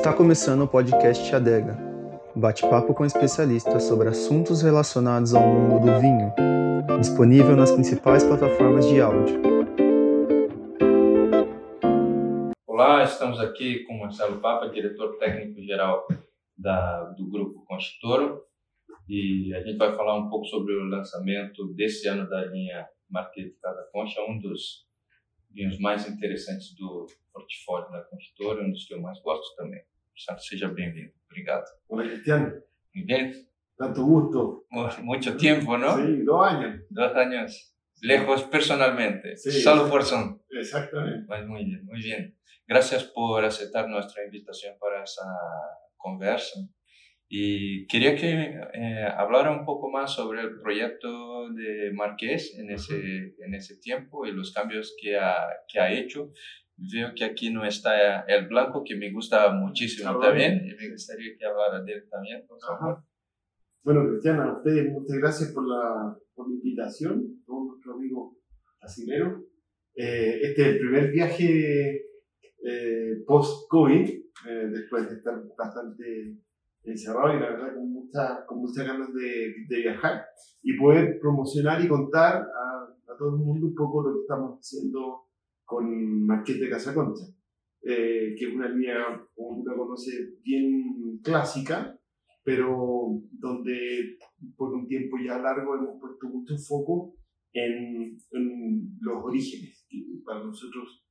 Está começando o podcast Adega, bate-papo com especialistas sobre assuntos relacionados ao mundo do vinho, disponível nas principais plataformas de áudio. Olá, estamos aqui com Marcelo Papa, diretor técnico-geral do Grupo Constituro, e a gente vai falar um pouco sobre o lançamento desse ano da linha Marquês de Casa Concha, um dos vinhos mais interessantes do portfólio da Consultora, um dos que eu mais gosto também. Santo, seja bem-vindo. Obrigado. Hola, Cristiano. Muy bien. Tanto gusto. Mucho tiempo, ¿no? Sí, dos años. Dos años. Lejos personalmente. Sí. Solo por Zoom. Exactamente. Pues muy bien, muy bien. Gracias por aceptar nuestra invitación para esa conversa. Y quería que eh, hablara un poco más sobre el proyecto de Marqués en ese, en ese tiempo y los cambios que ha, que ha hecho. Veo que aquí no está el blanco, que me gusta muchísimo Ah, también, y me gustaría que hablara de él también, por favor. Bueno, Cristiana, a ustedes muchas gracias por la, por la invitación, todo nuestro amigo brasilero. Eh, este es el primer viaje eh, post-COVID, eh, después de estar bastante encerrado y la verdad con, mucha, con muchas ganas de, de viajar y poder promocionar y contar a, a todo el mundo un poco lo que estamos haciendo con Marqués de Casa Concha, eh, que es una línea, como tú la conoces, bien clásica, pero donde por un tiempo ya largo hemos puesto mucho foco en, en los orígenes. para nosotros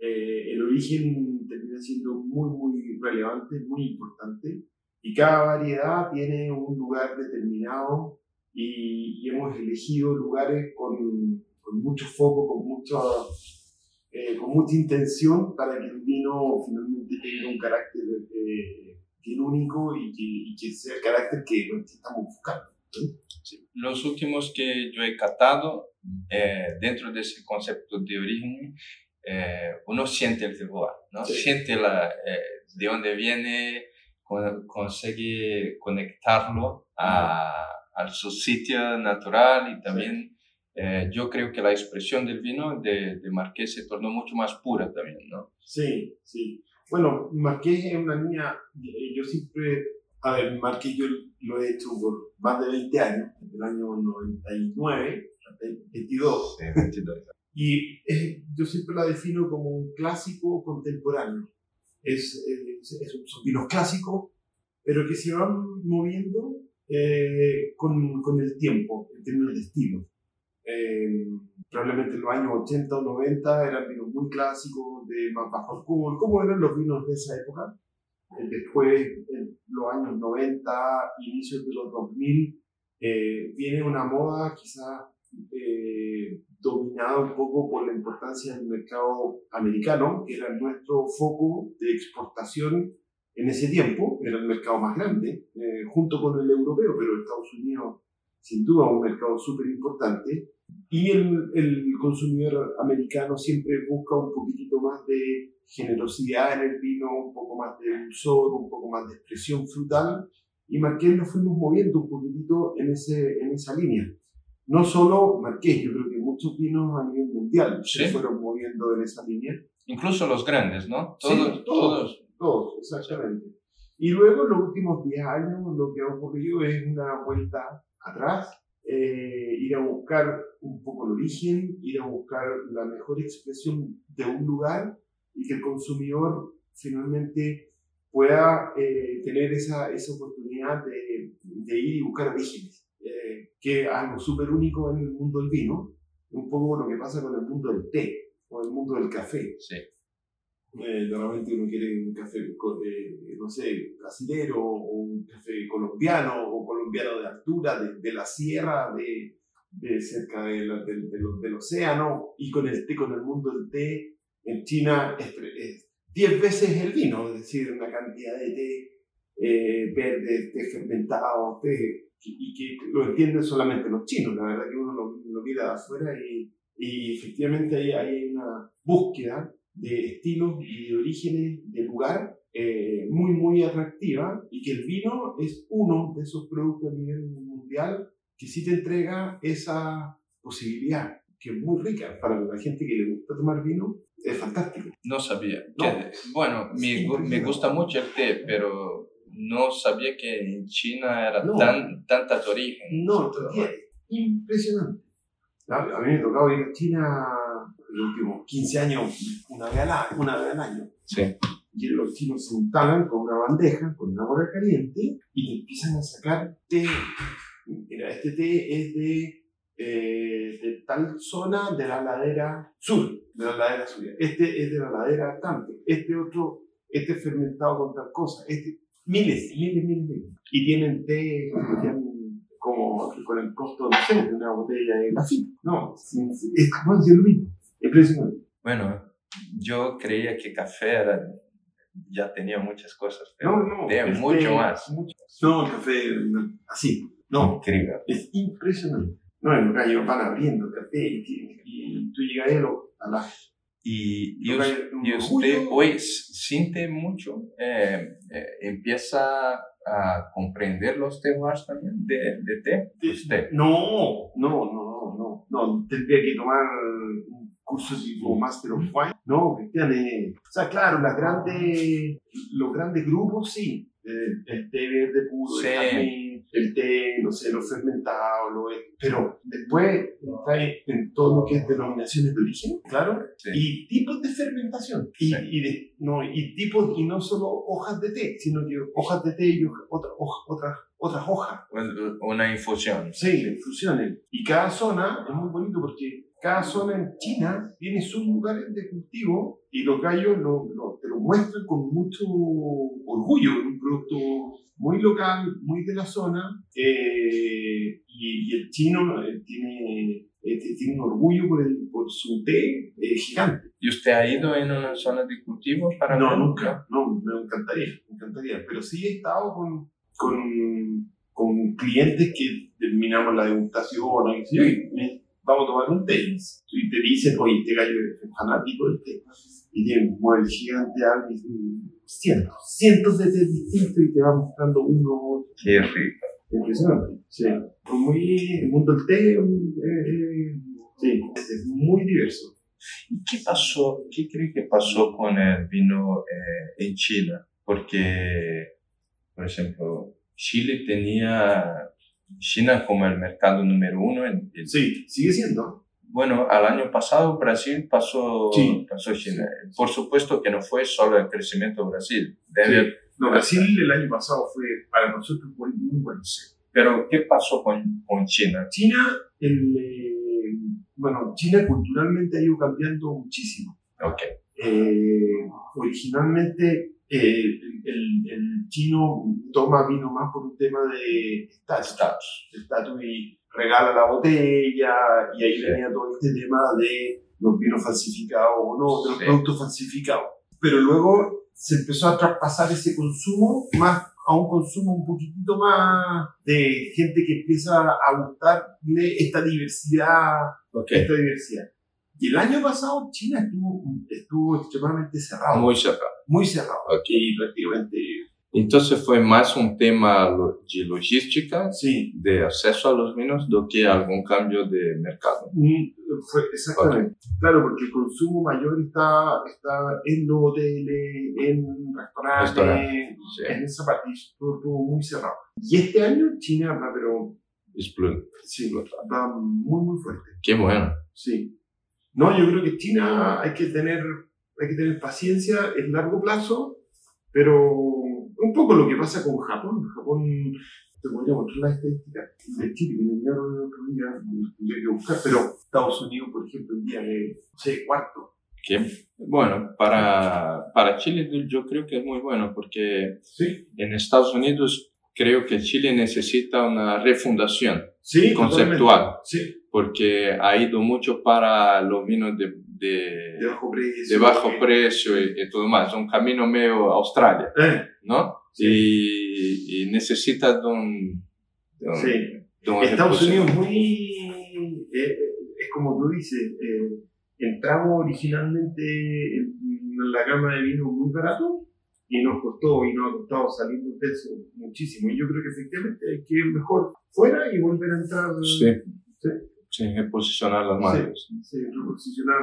eh, el origen termina siendo muy, muy relevante, muy importante, y cada variedad tiene un lugar determinado y, y hemos elegido lugares con, con mucho foco, con mucho eh, con mucha intención para que el vino finalmente tenga un carácter eh, bien único y que, y que sea el carácter que, estamos buscando. Sí. Los últimos que yo he catado, eh, dentro de ese concepto de origen, eh, uno siente el terroir, ¿no? Sí. siente la, eh, de dónde viene, con- consigue conectarlo a, a su sitio natural y también eh, yo creo que la expresión del vino de, de Marqués se tornó mucho más pura también, ¿no? Sí, sí. Bueno, Marqués es una línea, eh, yo siempre, a ver, Marqués yo lo he hecho por más de 20 años, desde el año 99, hasta el 22, Sí, 22. y eh, yo siempre la defino como un clásico contemporáneo. Es, es, es son vinos clásicos, pero que se van moviendo eh, con, con el tiempo, en términos de estilo. Eh, probablemente en los años 80 o 90 eran vinos muy clásicos, de más bajo como eran los vinos de esa época. Eh, después, en los años 90, inicios de los 2000, eh, viene una moda quizás eh, dominada un poco por la importancia del mercado americano, que era nuestro foco de exportación en ese tiempo, era el mercado más grande, eh, junto con el europeo, pero Estados Unidos sin duda un mercado súper importante. Y el, el consumidor americano siempre busca un poquitito más de generosidad en el vino, un poco más de dulzor, un poco más de expresión frutal. Y Marqués nos fuimos moviendo un poquitito en, ese, en esa línea. No solo Marqués, yo creo que muchos vinos a nivel mundial se Sí. fueron moviendo en esa línea. Incluso los grandes, ¿no? Sí, Todos, todos. todos. Todos, exactamente. Y luego, en los últimos 10 años, lo que ha ocurrido es una vuelta atrás, eh, ir a buscar un poco el origen, ir a buscar la mejor expresión de un lugar y que el consumidor finalmente pueda eh, tener esa, esa oportunidad de, de ir y buscar orígenes, eh, que es algo súper único en el mundo del vino, un poco lo que pasa con el mundo del té o el mundo del café. Sí. Eh, normalmente uno quiere un café, eh, no sé, brasilero, o un café colombiano, o colombiano de altura, de, de la sierra, de, de cerca de la- del- del- océano, y con el té, con el mundo del té, en China es, tre- es 10 veces el vino, es decir, una cantidad de té eh, verde, té fermentado, té, y que lo entienden solamente los chinos, la verdad que uno lo, lo mira de afuera y, y efectivamente ahí hay una búsqueda de estilos y de orígenes de lugar eh, muy, muy atractiva y que el vino es uno de esos productos a nivel mundial que sí te entrega esa posibilidad, que es muy rica para la gente que le gusta tomar vino, es fantástico. No sabía. No. Que- bueno, me, me gusta mucho el té, pero no sabía que en China era No. tan, tantas orígenes. No, tía, impresionante. A, mí me ha tocado ir a China los últimos 15 años, una vez al año. Una vez al año. Sí. Y los chinos se instalan con una bandeja, con una agua caliente, y te empiezan a sacar té. Mira, este té es de, eh, de tal zona de la ladera sur, de la ladera sur. Este es de la ladera tanto. Este otro, este es fermentado con tal cosa. Este, miles, miles, miles, miles. Y tienen té como con el costo, no sé, de una botella de café. No, es, es, como decir lo mismo. Impresionante. Bueno, yo creía que café era, ya tenía muchas cosas, pero No, no. té el mucho más. mucho- No, el café no, así. No, Increíble. es impresionante. No, en los gallos van abriendo café y, y tú llegas a, a la. Y, y, los us- gallos, un y usted hoy siente mucho, eh, eh, empieza a comprender los terroirs también de, de té. de- Usted. No, no, no, no, no. No, tendría que tomar un curso tipo Master of Wine. No, Cristian, eh, o sea, claro, las grandes, los grandes grupos sí. El, el té verde puro, Sí. el el té, no sé, los fermentados, lo, pero después trae en todo lo que es denominaciones de origen, claro, Sí. y tipos de fermentación y, Sí. y, de, no, y tipos y no solo hojas de té sino que hojas de té y hoja- otra- hoja- otras otras hojas Una infusión. sí infusiones y cada zona es muy bonito porque cada zona en China tiene sus lugares de cultivo y los gallos lo, lo- te lo muestran con mucho orgullo un producto muy local muy de la zona eh, y, y el chino eh, tiene eh, tiene un orgullo por, el, por su té eh, gigante ¿Y usted ha ido en una zona de cultivo para no, ver? nunca. No, me encantaría, me encantaría. Pero sí he estado con, con, con clientes que terminamos la degustación y dicen, "Oye, me- vamos a tomar un té. Y te dicen, oye, este gallo es fanático del té. Y tiene un mueble gigante, cientos, cientos de té distintos y te va mostrando uno. Qué rico. Impresionante. Sí. Muy, el mundo del té, eh, sí, es muy diverso. ¿Y qué pasó? ¿Qué cree que pasó con el vino eh, en China? Porque, por ejemplo, Chile tenía China como el mercado número uno. En, en- Sí, sigue siendo. bueno, al año pasado Brasil pasó, Sí. pasó China. Por supuesto que no fue solo el crecimiento de Brasil. Debe, No, Brasil el año pasado fue para nosotros muy, muy bueno. Pero, ¿qué pasó con, con China? China, el, eh, bueno, China culturalmente ha ido cambiando muchísimo. Ok. Eh, originalmente eh, el, el- el chino toma vino más por un tema de estatus, estatus y regala la botella y ahí Sí. venía todo este tema de los vinos falsificados o no, de los Sí. productos falsificados. Pero luego se empezó a traspasar ese consumo más a un consumo un poquitito más de gente que empieza a gustarle esta diversidad, Ok. esta diversidad. Y el año pasado China estuvo, estuvo extremadamente cerrado, muy, Muy cerrado. cerrado. Ok. Y prácticamente, Entonces fue más un tema de logística, sí, de acceso a los vinos, do que algún cambio de mercado. Mm, Fue, exactamente. Claro, porque el consumo mayor está, está en los hoteles, en restaurantes, Restaurantes, sí. en esa parte, estuvo, estuvo muy cerrado. Y este año China va, pero Explode. sí, va muy, muy fuerte. Qué bueno. Sí. No, yo creo que China hay que tener, hay que tener paciencia en largo plazo, pero un poco lo que pasa con Japón. Japón, te podría mostrar la estadística de Chile, que me enviaron el otro día, tendría que buscar, pero Estados Unidos, por ejemplo, el día de, no sé, cuarto. Qué bueno. Para, para Chile yo creo que es muy bueno porque Sí, en Estados Unidos creo que Chile necesita una refundación sí, conceptual. Sí, porque ha ido mucho para los vinos de, de, de bajo precio. de bajo precio y, y todo más. Un camino medio Australia, eh, ¿no? Sí. Y, y necesita de un... un- sí. una Estados. Unidos muy eh, es como tú dices eh, entramos originalmente en la gama de vinos muy barato y nos costó y nos ha costado salir de eso muchísimo y yo creo que efectivamente hay que ir mejor fuera y volver a entrar Sí. sí, Sí, reposicionar las marcas. sí, reposicionar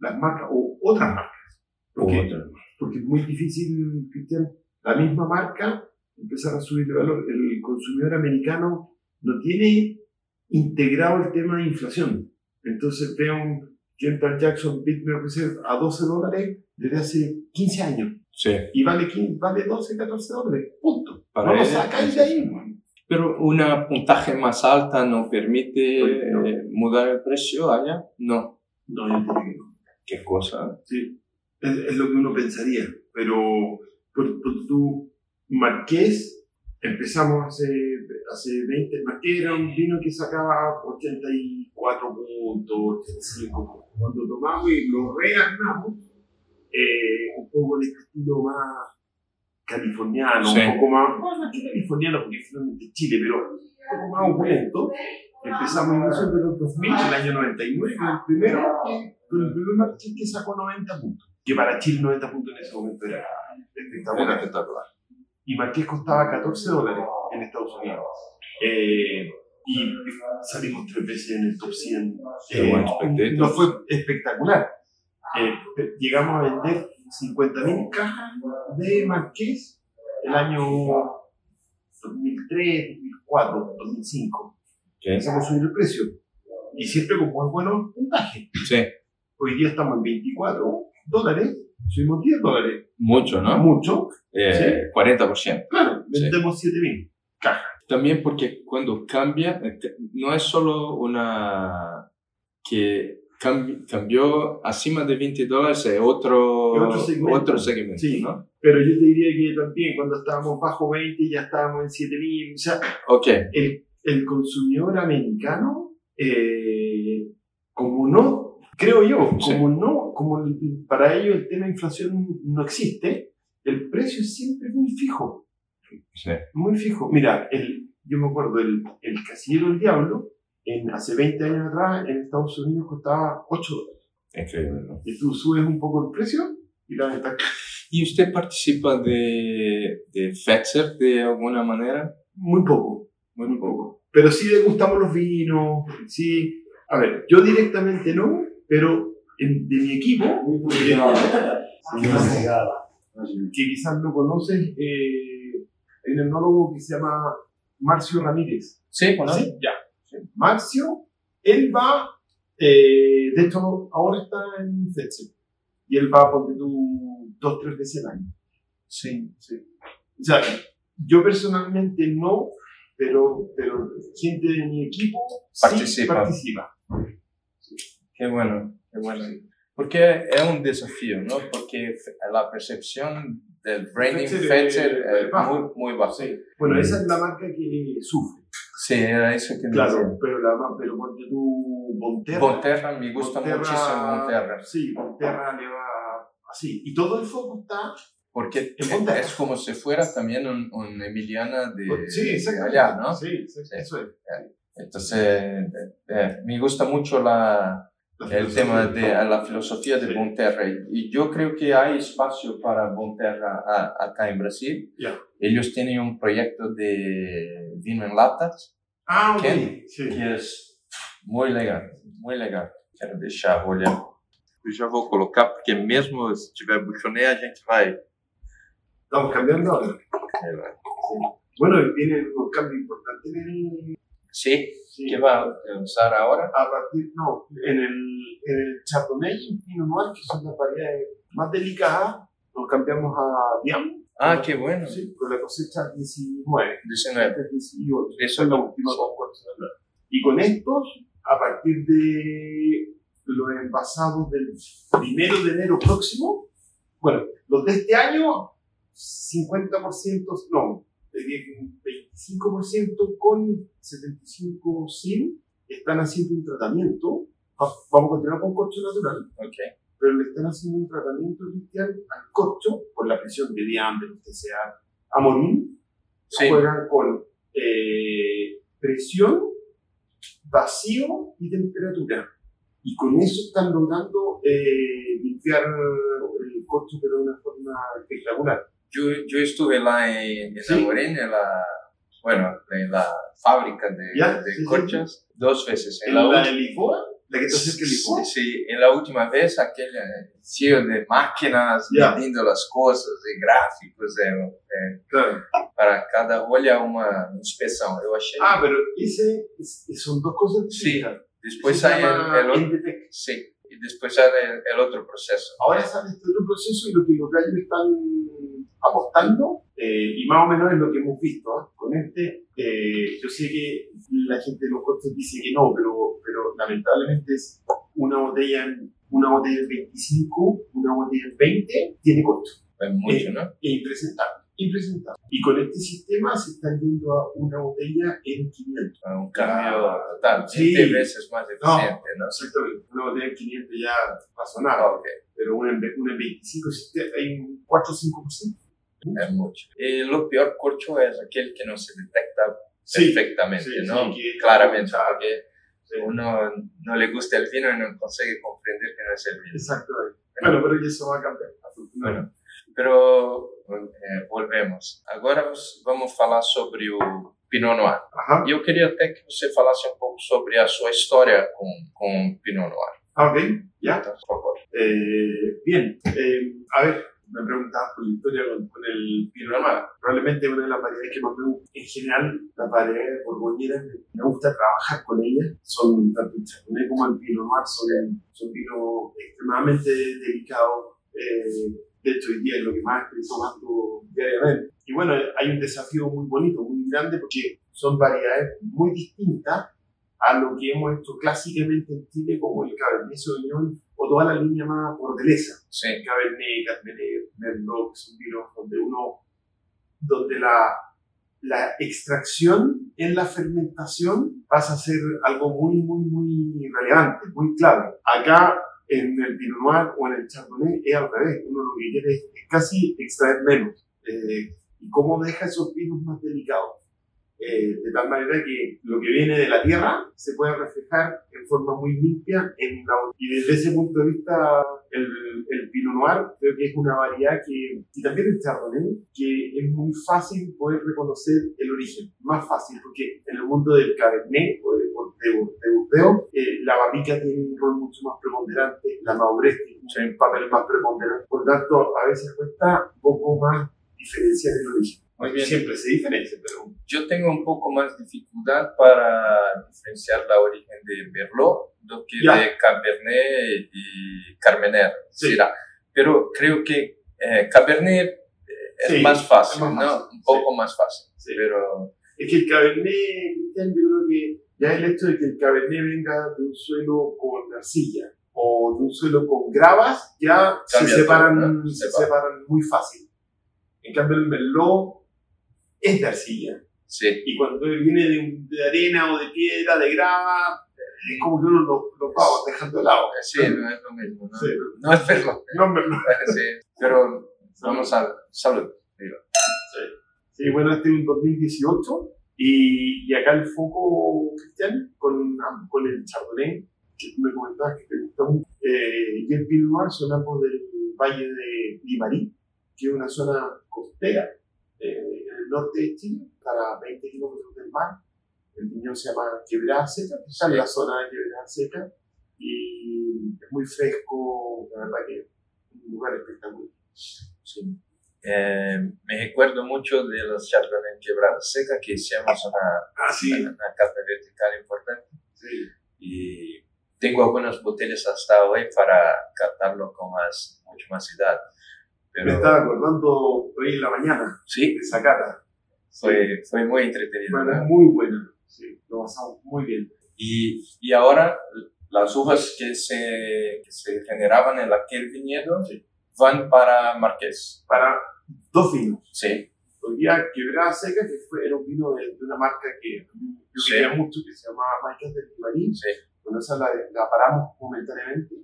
las marcas o otras marcas. Porque, porque es muy difícil, Cristian, la misma marca empezar a subir de valor. El consumidor americano no tiene integrado el tema de inflación. Entonces veo un Gentle Jackson Reserve a 12 dólares desde hace 15 años. Sí. Y vale, 15, vale 12, 14 dólares. Punto. Para no lo él, sacáis de ahí. Pero una puntaje más alta no permite Pues, no. eh, mudar el precio allá. No. No, yo que no. Qué cosa. Sí. Es, es lo que uno pensaría. Pero por, por tu Marqués, empezamos hace, hace 20. Marqués era un vino que sacaba 84 puntos, 85 puntos. Cuando tomamos y lo rearmamos, eh, un poco en este estilo más californiano, Sí. un poco más, no, no es que californiano porque es finalmente Chile, pero un poco más opulento. Empezamos a inicios de los 2000, el año 99, con el primero, con el primer Marqués que sacó 90 puntos. Que para Chile 90 puntos en ese momento era espectacular. Espectacular. Y Marqués costaba 14 dólares en Estados Unidos. Eh, y salimos tres veces en el top 100. Qué buen spectators. no fue espectacular. Eh, llegamos a vender 50.000 cajas de Marqués el año 2003, 2004, 2005. ¿Qué? Empezamos a subir el precio. Y siempre con muy buenos puntajes. Sí. Hoy día estamos en 24 dólares, subimos 10 dólares. Mucho, ¿no? Mucho. Eh, 40%. Claro, Sí. vendemos 7.000 cajas. También porque cuando cambia, eh, no es solo una que cambió acima de 20 dólares, es otro, Es otro segmento. otro segmento, Sí. ¿no? Pero yo te diría que también cuando estábamos bajo 20 ya estábamos en 7000. O sea, Ok, el, el consumidor americano, eh, como no, creo yo, Sí. como no, como para ellos el tema de inflación no existe, el precio es siempre muy fijo. sí. Muy fijo. Mira, el, yo me acuerdo, el, el Casillero del Diablo, en, hace 20 años atrás, en Estados Unidos costaba 8 dólares. increíble. ¿no? Y tú subes un poco el precio y la venta ¿Y usted participa de, de Fetzer de alguna manera? muy poco. Muy poco. Pero sí le gustamos los vinos, sí. A ver, yo directamente no, pero en- de mi equipo, que quizás no conoces, eh, hay un enólogo que se llama Marcio Ramírez. Sí, ¿Sí? Ya. Marcio, él va, eh, de hecho, ahora está en Fetzer. Y él va, ponte tú, dos, tres veces al año. Sí. Sí. O sea, yo personalmente no, pero, pero gente de mi equipo sí Participa. participa. Qué bueno, qué bueno. Porque es un desafío, ¿no? Porque la percepción del branding eh, es muy, muy baja. Sí. Bueno, esa es la marca que sufre. Sí, era eso que Claro, decía. pero, la, pero ponte tú Bonterra. Bonterra, me gusta Bonterra- muchísimo Bonterra. Sí, Bonterra le va así. Y todo el foco está. Porque es como si fuera también un, un Emiliana de, sí, de allá, ¿no? Sí, sí, eso es. Entonces, eh, eh, me gusta mucho La el tema de la filosofía de Sí. Bonterra. Y yo creo que hay espacio para Bonterra a- acá en Brasil. Ya. Ellos tienen un proyecto de vino en latas Ah, ok. ¿Quién? Sí. que es muy legal, muy legal. Quero deixar, olhar. Eu já vou colocar, porque mesmo se tiver buchoné, a gente vai. Estamos cambiando ahora. Bueno, cambios importantes en el. Sí, sí. que va a usar ahora? a partir, no, en el, en el Chardonnay y Pinot Noir, que son las variedades más delicadas, nos cambiamos a Diam, Ah, qué bueno. sí, con la cosecha 19, 19. esta es 18, Eso es de hablar. Y con estos, a partir de los envasados del primero de enero próximo, bueno, los de este año, 50%, no, diría que un 25% con 75 sin, están haciendo un tratamiento. Va- Vamos a continuar con corcho natural, Ok. pero le están haciendo un tratamiento cristian al corcho por la presión de Diam, de TCA, Amonín. Sí. Juegan con eh, presión, vacío y temperatura. Y con eso están logrando eh, limpiar el corcho, pero de una forma espectacular. Yo, yo estuve lá en, en Sí. Amorim, en la, bueno, en la fábrica de, de sí, sí, corchas, dos veces. En En la, la de Lisboa La que cerca del licor. Sí, sí, en la última vez aquel eh, CEO de máquinas vendiendo las cosas, de gráficos, de, eh, Claro. para cada olha uma inspeção. Eu achei. Ah, pero ese es- son dos cosas Sí. distintas. Después Eso se hay el, el otro. Sí, y después hay el, el otro proceso. Ahora sale este otro proceso y lo que los gallos están apostando, eh, y más o menos es lo que hemos visto ¿ah? con este. eh, yo sé que la gente de los costos dice que no, pero, pero lamentablemente es una botella en, una botella en 25, una botella en 20, tiene costo. Es mucho, ¿no? E impresentable. Impresentable. Y con este sistema se están yendo a una botella en 500. Un cambio total, Sí. 20 veces más eficiente, ¿no? Exactamente. Una botella en 500 ya pasó nada. Ok, Pero una en, una en 25 sí te- hay un 4 o 5%. Es mucho. Y lo peor corcho es aquel que no se detecta Sí, perfectamente, sí, ¿no? sí, que- Claramente, porque uno no le gusta el vino y no consigue comprender que no es el vino. Exactamente. Bueno, pero eso va a cambiar, afortunadamente. Pero eh, volvemos. Agora vamos- falar sobre o Pinot Noir. Ajá. E eu queria até que você falasse um pouco sobre a sua história com, com Pinot Noir. Ah, ok, ya. Então, por favor. Eh, bien. Eh, a ver, me preguntabas por la historia con, con el Noir. Probablemente una de las variedades que más me gusta. En general, las variedades borgoñeras me, gusta trabajar con ellas. Son tanto el Chardonnay como el Pinot Noir son, son vinos extremadamente delicados. Eh, de hecho, hoy día es lo que más estoy tomando diariamente. Y bueno, hay un desafío muy bonito, muy grande, porque son variedades muy distintas a lo que hemos hecho clásicamente en Chile como el Cabernet Sauvignon o toda la línea más bordelesa. Sim, Cabernet, Cabernet, Merlot, que son vinos donde uno, donde la, la extracción en la fermentación pasa a ser algo muy, muy, muy relevante, muy clave. Acá en el Pinot Noir o en el Chardonnay es al revés, uno lo que quiere es, es casi extraer menos. Eh, ¿Y cómo deja esos vinos más delicados? Eh, de tal manera que lo que viene de la tierra se puede reflejar en forma muy limpia en la y desde ese punto de vista el, el Pinot Noir creo que es una variedad que y también el Chardonnay que es muy fácil poder reconocer el origen. Más fácil porque en el mundo del Cabernet o de, de, de Bordeaux eh, la barrica tiene un rol mucho más preponderante la madurez tiene un papel más preponderante. Por tanto a veces cuesta un poco más diferenciar el origen Muy bien. siempre se diferencia pero Eu tenho um pouco mais de dificuldade para diferenciar a origem de Merlot do que de Cabernet e Carmener, Sí. será. Pero creo que eh, Cabernet eh, es Sí, más fácil, es más ¿no? fácil, Un poco más fácil. Sí. Pero Es que el Cabernet, yo creo que ya el hecho de que el Cabernet venga de un suelo con arcilla o de un suelo con gravas, ya se separan, todo, ¿no? se Separa. separan muy fácil. En cambio, el Merlot es de arcilla. sí. Y cuando viene de, de arena o de piedra, de grava, es como que uno lo, lo va dejando de lado. Sí, no es lo mismo, ¿no? Sí. No es Merlot. No, Merlot. Sí, pero vamos a salud. Sí, bueno, este es un 2018 y, y acá el foco, Cristian, con, con el Chardonnay, que tú me comentabas que te gusta mucho, eh, y el Pinot Noir son ambos del valle de Limarí, que es una zona costera eh, en el norte de Chile, para 20 kilómetros del mar. El viñón se llama Quebrada Seca, que está en la zona de Quebrada Seca, y es muy fresco, la verdad que es un lugar espectacular. Sí. Eh, me recuerdo mucho de los Chardonnay Quebrada Seca, que hicimos una, Ah, sí, una, una vertical importante. sí. y tengo algunas botellas hasta hoy para catarlo con más, mucho más edad. Me Pero estaba acordando hoy en la mañana sí, de esa cata. fue, fue muy entretenido. Muy buena. Sí, lo pasamos muy bien. Y, y ahora las uvas que se, que se generaban en aquel viñedo Sí. van para Marqués. Para dos vinos. Sí, Hoy día Quebrada Seca, que fue, era un vino de, de una marca que yo Sí. quería mucho, que se llamaba Marcas del Limarín. sí, Bueno, esa la, la paramos momentáneamente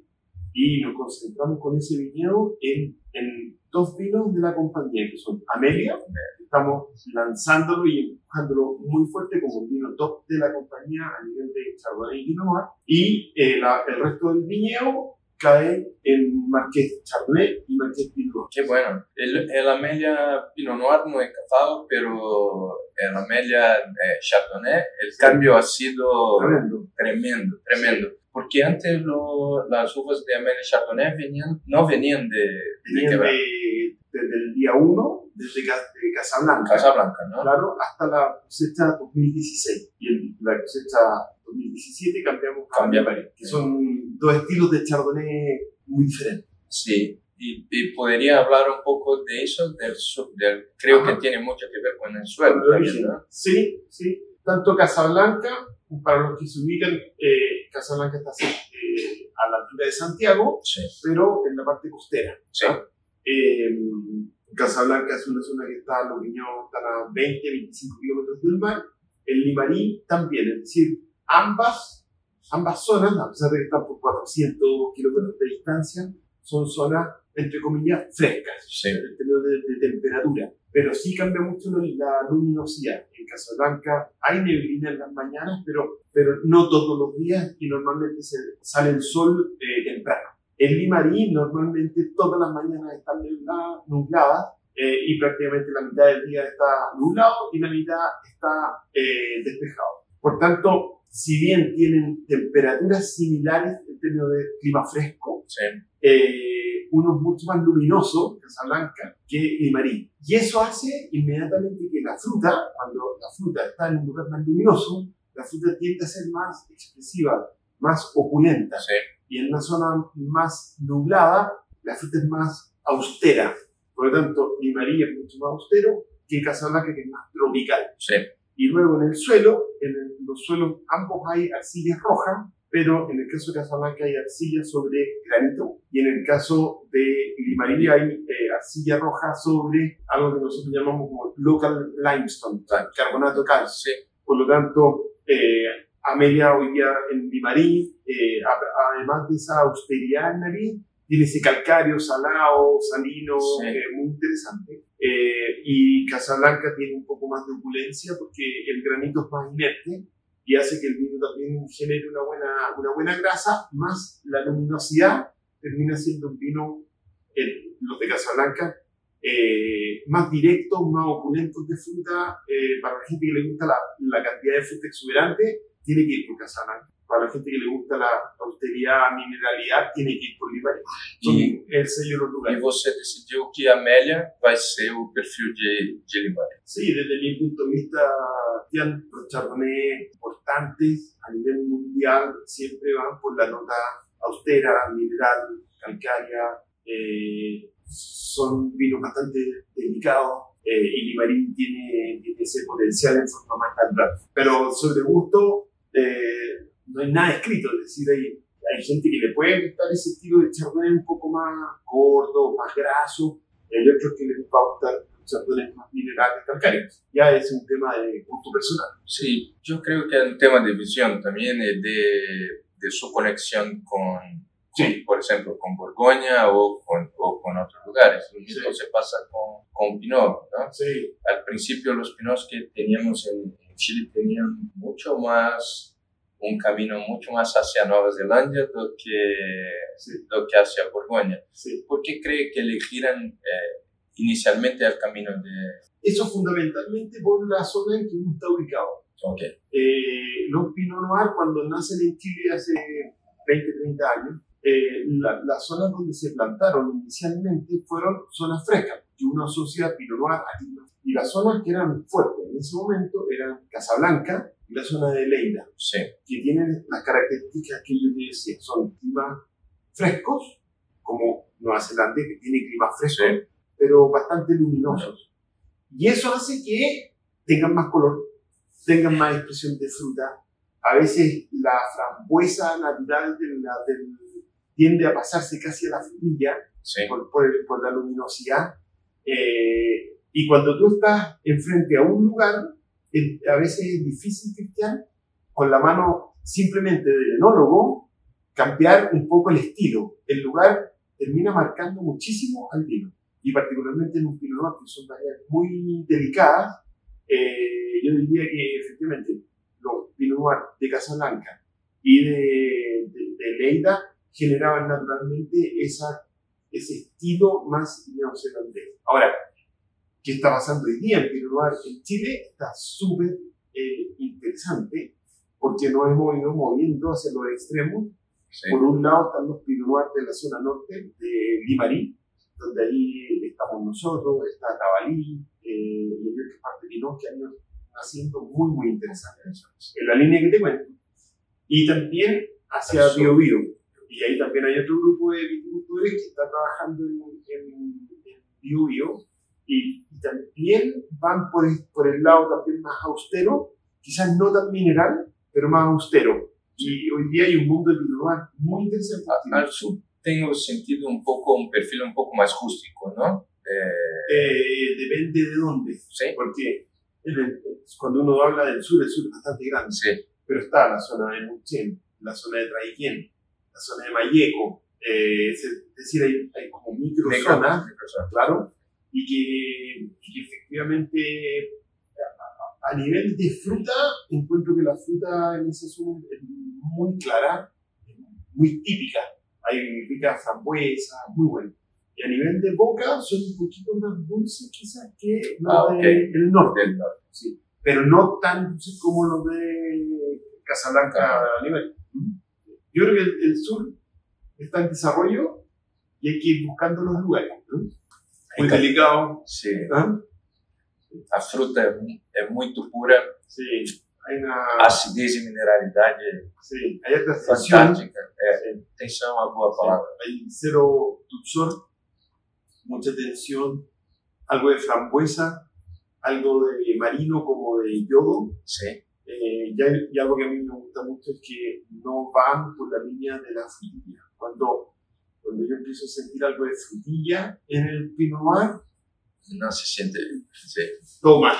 y nos concentramos con ese viñedo en, en dos vinos de la compañía, que son Amelia, estamos lanzándolo y empujándolo muy fuerte como el vino top de la compañía a nivel de Chardonnay y Pinot Noir, y eh, la- el resto del viñedo cae en Marqués Chardonnay y Marqués Pinot. Qué bueno. El, el Amelia Pinot Noir no he cazado, pero el Amelia eh, Chardonnay, el cambio ha sido Tremendo. tremendo, tremendo. Porque antes lo- las uvas de Amelia Chardonnay venían, no venían de, de Venían Quebec, de- desde el día 1, desde Ca- de Casablanca, Casablanca, ¿no? claro, hasta la cosecha 2016. Y en la cosecha 2017 cambiamos a Cambia. Marie, que son dos estilos de Chardonnay muy diferentes. Sí. Y, y podría hablar un poco de eso, del, del- creo Ajá. que tiene mucho que ver con el suelo el también. ¿no? Sí, sí. Tanto Casablanca, para los que se ubican, eh, Casablanca está eh, a la altura de Santiago, Sí, pero en la parte costera. sí, Eh, Casablanca es una zona que está, los viñedos están a 20, 25 kilómetros del mar. El Limarí también, es decir, ambas, ambas zonas, a pesar de que están por 400 kilómetros de distancia, son zonas, entre comillas, frescas sí. en términos de, de temperatura. Pero sí cambia mucho la, luminosidad. En Casablanca hay neblina en las mañanas, pero, pero no todos los días y normalmente se, sale el sol eh, temprano. En Limarí normalmente todas las mañanas están nubladas, nubladas eh, y prácticamente la mitad del día está nublado y la mitad está eh, despejado. Por tanto, si bien tienen temperaturas similares en términos de clima fresco, sí. eh, uno es mucho más luminoso, Casablanca, que Limarí. Y eso hace inmediatamente que la fruta, cuando la fruta está en un lugar más luminoso, la fruta tiende a ser más expresiva, más opulenta. sí. Y en una zona más nublada, la fruta es más austera. Por lo tanto, Limarí es mucho más austero que Casablanca, que es más tropical. sí. Y luego en el suelo, en el- los suelos ambos hay arcillas rojas, pero en el caso de Casablanca hay arcilla sobre granito y en el caso de Limarí hay eh, arcilla roja sobre algo que nosotros llamamos como local limestone, carbonato calcio. Por lo tanto, eh, Amelia hoy día en Limarí, eh, a- además de esa austeridad en nariz, tiene ese calcario salado, salino, Sí. eh, muy interesante. Eh, y Casablanca tiene un poco más de opulencia porque el granito es más inerte y hace que el vino también genere una buena, una buena grasa, más la luminosidad termina siendo un vino, los de Casablanca, eh, más directos, más opulentos de fruta. eh, para la gente que le gusta la, la cantidad de fruta exuberante, tiene que ir por Casablanca. Para la gente que le gusta la austeridad, mineralidad, tiene que ir por Limarí. Son E- el sello de los E você decidiu que a Amélia vai ser o perfil de, de. Sí, desde mi punto de vista, Cristian, los chardonnay importantes a nivel mundial siempre van por la nota austera, mineral, calcárea. eh, son vinos bastante delicados eh, y Limarí tiene, tiene ese potencial en forma más natural. Pero sobre gusto, eh, no hay nada escrito, es decir, hay, hay gente que le puede gustar ese estilo de chardonnay un poco más gordo, más graso, y hay otros que les va a gustar chardonnay más minerales, calcáreos. Ya es un tema de gusto personal. Sí, yo creo que es un tema de visión también y de, de su conexión con, Sí. por ejemplo, con Borgoña o con, o con otros lugares. Lo mismo Sí. se pasa con, con Pinot, ¿no? Sí, Al principio los Pinots que teníamos en, en Chile tenían mucho más, un camino mucho más hacia Nueva Zelanda do que, sí, do que hacia Borgoña. sí. ¿Por qué cree que elegieran eh, inicialmente el camino de... Eso fundamentalmente por la zona en que uno está ubicado. Ok, Eh, los Pinot Noir, cuando nacen en Chile hace 20, 30 años, eh, la- las zonas donde se plantaron inicialmente fueron zonas frescas, que uno asocia a Pinot Noir a clima. Y las zonas que eran fuertes en ese momento eran Casablanca la zona de Leida, sí, que tienen las características que yo te decía, son climas frescos, como Nueva Zelanda, que tiene climas frescos, sí, pero bastante luminosos. Y eso hace que tengan más color, tengan más expresión de fruta. A veces la frambuesa natural de la- del- tiende a pasarse casi a la frutilla sí, por, por el- por la luminosidad. Eh, y cuando tú estás enfrente a un lugar, a veces es difícil, Cristian, con la mano simplemente del enólogo, cambiar un poco el estilo. El lugar termina marcando muchísimo al vino. Y particularmente en un Pinot Noir, que son variedades muy delicadas, eh, yo diría que efectivamente los Pinot Noir de Casablanca y de, de, de Leida generaban naturalmente esa, ese estilo más neozelandés. Ahora, ¿qué está pasando hoy día en Pinot Noir en Chile? Está súper eh, interesante porque nos hemos ido moviendo hacia los extremos. Por un lado están los Noir de la zona norte de Limarí, donde ahí estamos nosotros, está Tabalí, eh, y otras partes de que han ido haciendo muy, muy interesantes en la línea que te cuento. Y también hacia Bio Bio. Y ahí también hay otro grupo de viticultores que está trabajando en, en, Bio Bio. Y, también van por el, por el lado también más austero, quizás no tan mineral, pero más austero. Y hoy día hay un mundo Pinot muy interesante. Al sur tengo sentido un poco, un perfil un poco más rústico, ¿no? Eh... Eh, depende de dónde. Sí. Porque cuando uno habla del sur, el sur es bastante grande. Sí. Pero está la zona de Muchen, la zona de Traiquén, la zona de Mayeco. Eh, es decir, hay, hay como micro zonas, claro, y que, y que efectivamente a, nivel de fruta, encuentro que la fruta en esa zona es muy clara, muy típica. Hay rica frambuesa, muy buena. Y a nivel de boca son un poquito más dulces quizás que los ah, del norte. Sí. Pero no tan dulces como los de Casablanca a nivel. Yo creo que el, sur está en desarrollo y hay que ir buscando los lugares. Muy delicado. Sí. ¿Ah? La fruta es, muy pura. Sí. Hay una... Acidez y mineralidad. Sí. Hay esta fantástica. É, Tensión es una buena palabra. Hay cero dulzor mucha tensión, algo de frambuesa, algo de marino como de yodo. Sí. Eh, y, algo que a mí me gusta mucho es que no van por la línea de la frutilla. Cuando, cuando yo empiezo a sentir algo de frutilla en el Pinot Noir, no se siente. Sí. Toma,